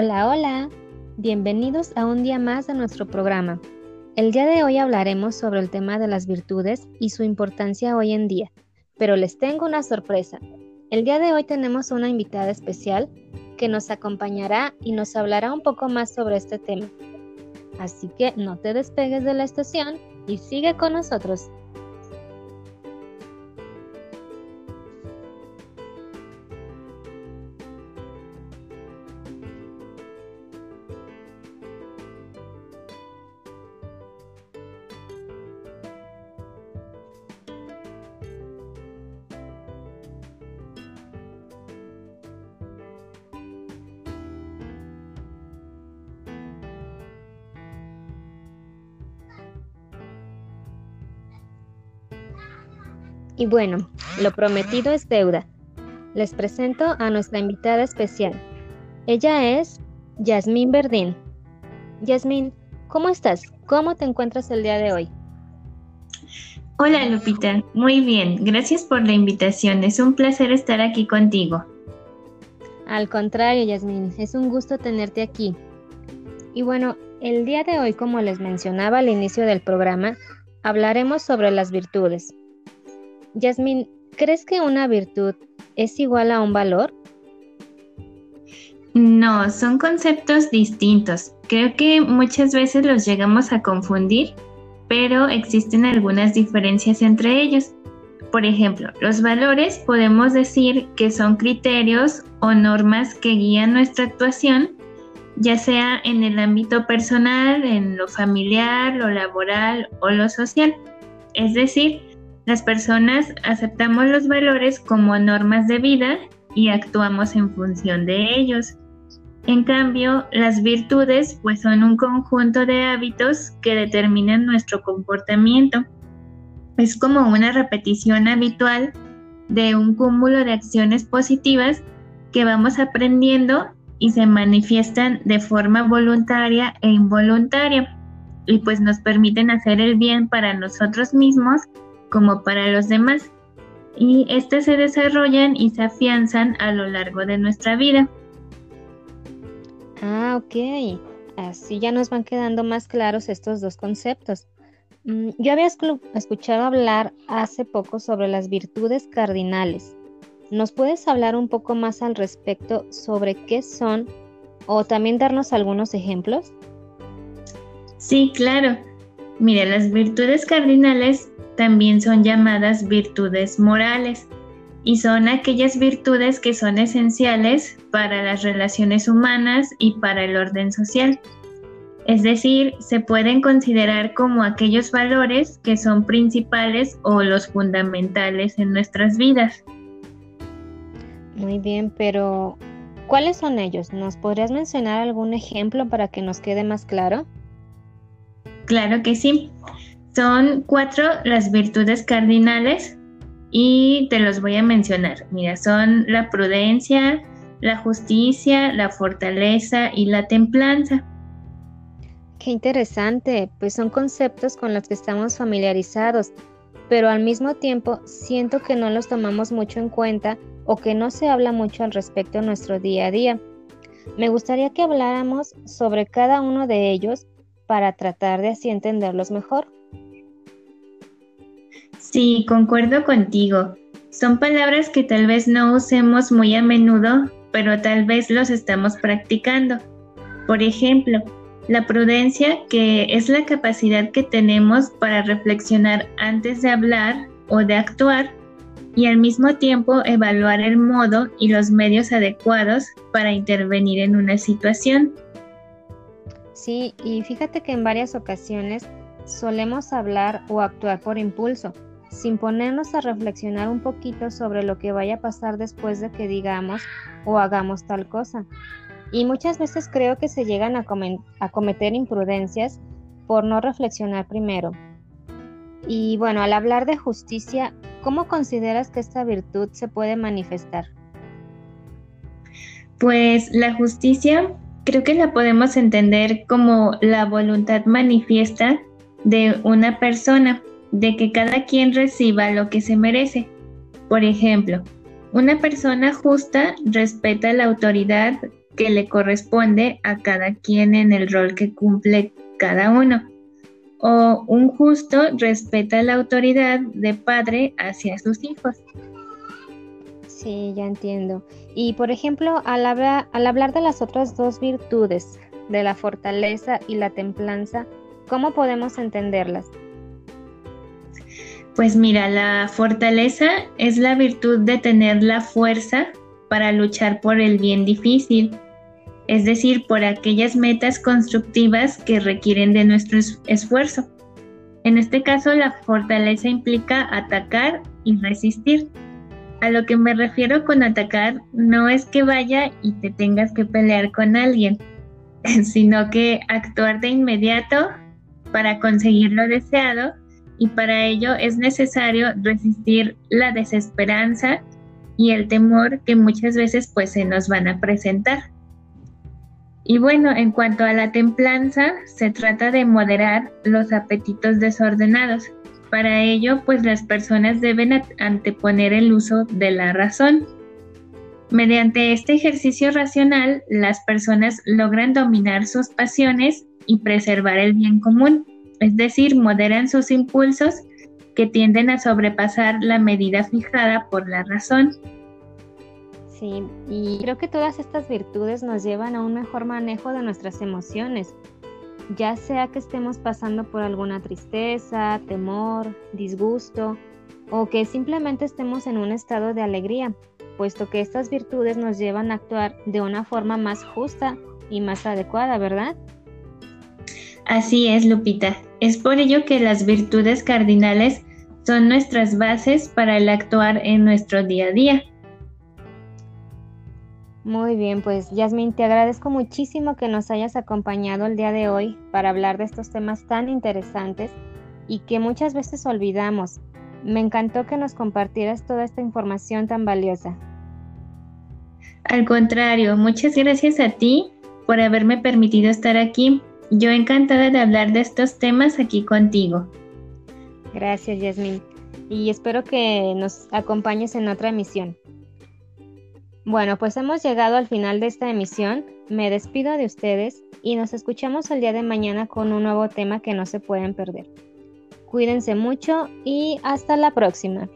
Hola, hola. Bienvenidos a un día más de nuestro programa. El día de hoy hablaremos sobre el tema de las virtudes y su importancia hoy en día. Pero les tengo una sorpresa. El día de hoy tenemos una invitada especial que nos acompañará y nos hablará un poco más sobre este tema. Así que no te despegues de la estación y sigue con nosotros. Y bueno, lo prometido es deuda. Les presento a nuestra invitada especial. Ella es Yasmín Verdín. Yasmín, ¿cómo estás? ¿Cómo te encuentras el día de hoy? Hola Lupita, muy bien, gracias por la invitación, es un placer estar aquí contigo. Al contrario, Yasmín, es un gusto tenerte aquí. Y bueno, el día de hoy, como les mencionaba al inicio del programa, hablaremos sobre las virtudes. Yasmin, ¿crees que una virtud es igual a un valor? No, son conceptos distintos. Creo que muchas veces los llegamos a confundir, pero existen algunas diferencias entre ellos. Por ejemplo, los valores podemos decir que son criterios o normas que guían nuestra actuación, ya sea en el ámbito personal, en lo familiar, lo laboral o lo social. Es decir, las personas aceptamos los valores como normas de vida y actuamos en función de ellos. En cambio, las virtudes pues son un conjunto de hábitos que determinan nuestro comportamiento. Es como una repetición habitual de un cúmulo de acciones positivas que vamos aprendiendo y se manifiestan de forma voluntaria e involuntaria y pues nos permiten hacer el bien para nosotros mismos como para los demás, y éstas se desarrollan y se afianzan a lo largo de nuestra vida. Ah, ok. Así ya nos van quedando más claros estos dos conceptos. Mm, yo había escuchado hablar hace poco sobre las virtudes cardinales. ¿Nos puedes hablar un poco más al respecto sobre qué son o también darnos algunos ejemplos? Sí, claro. Mira, las virtudes cardinales también son llamadas virtudes morales y son aquellas virtudes que son esenciales para las relaciones humanas y para el orden social. Es decir, se pueden considerar como aquellos valores que son principales o los fundamentales en nuestras vidas. Muy bien, pero ¿cuáles son ellos? ¿Nos podrías mencionar algún ejemplo para que nos quede más claro? Claro que sí. Son cuatro las virtudes cardinales y te los voy a mencionar. Mira, son la prudencia, la justicia, la fortaleza y la templanza. Qué interesante, pues son conceptos con los que estamos familiarizados, pero al mismo tiempo siento que no los tomamos mucho en cuenta o que no se habla mucho al respecto en nuestro día a día. Me gustaría que habláramos sobre cada uno de ellos para tratar de así entenderlos mejor. Sí, concuerdo contigo. Son palabras que tal vez no usemos muy a menudo, pero tal vez los estamos practicando. Por ejemplo, la prudencia, que es la capacidad que tenemos para reflexionar antes de hablar o de actuar y al mismo tiempo evaluar el modo y los medios adecuados para intervenir en una situación. Sí, y fíjate que en varias ocasiones solemos hablar o actuar por impulso sin ponernos a reflexionar un poquito sobre lo que vaya a pasar después de que digamos o hagamos tal cosa. Y muchas veces creo que se llegan a, cometer imprudencias por no reflexionar primero. Y bueno, al hablar de justicia, ¿cómo consideras que esta virtud se puede manifestar? Pues la justicia creo que la podemos entender como la voluntad manifiesta de una persona de que cada quien reciba lo que se merece. Por ejemplo, una persona justa respeta la autoridad que le corresponde a cada quien en el rol que cumple cada uno. O un justo respeta la autoridad de padre hacia sus hijos. Sí, ya entiendo. Y por ejemplo, al, hablar de las otras dos virtudes, de la fortaleza y la templanza, ¿cómo podemos entenderlas? Pues mira, la fortaleza es la virtud de tener la fuerza para luchar por el bien difícil, es decir, por aquellas metas constructivas que requieren de nuestro esfuerzo. En este caso, la fortaleza implica atacar y resistir. A lo que me refiero con atacar no es que vaya y te tengas que pelear con alguien, sino que actuar de inmediato para conseguir lo deseado y para ello es necesario resistir la desesperanza y el temor que muchas veces pues se nos van a presentar. Y bueno, en cuanto a la templanza, se trata de moderar los apetitos desordenados. Para ello, pues las personas deben anteponer el uso de la razón. Mediante este ejercicio racional, las personas logran dominar sus pasiones y preservar el bien común es decir, moderan sus impulsos que tienden a sobrepasar la medida fijada por la razón. Sí, y creo que todas estas virtudes nos llevan a un mejor manejo de nuestras emociones, ya sea que estemos pasando por alguna tristeza, temor, disgusto o que simplemente estemos en un estado de alegría, puesto que estas virtudes nos llevan a actuar de una forma más justa y más adecuada, ¿verdad? Así es, Lupita. Es por ello que las virtudes cardinales son nuestras bases para el actuar en nuestro día a día. Muy bien, pues Yasmin, te agradezco muchísimo que nos hayas acompañado el día de hoy para hablar de estos temas tan interesantes y que muchas veces olvidamos. Me encantó que nos compartieras toda esta información tan valiosa. Al contrario, muchas gracias a ti por haberme permitido estar aquí yo encantada de hablar de estos temas aquí contigo. Gracias, Yasmin. Y espero que nos acompañes en otra emisión. Bueno, pues hemos llegado al final de esta emisión. Me despido de ustedes y nos escuchamos el día de mañana con un nuevo tema que no se pueden perder. Cuídense mucho y hasta la próxima.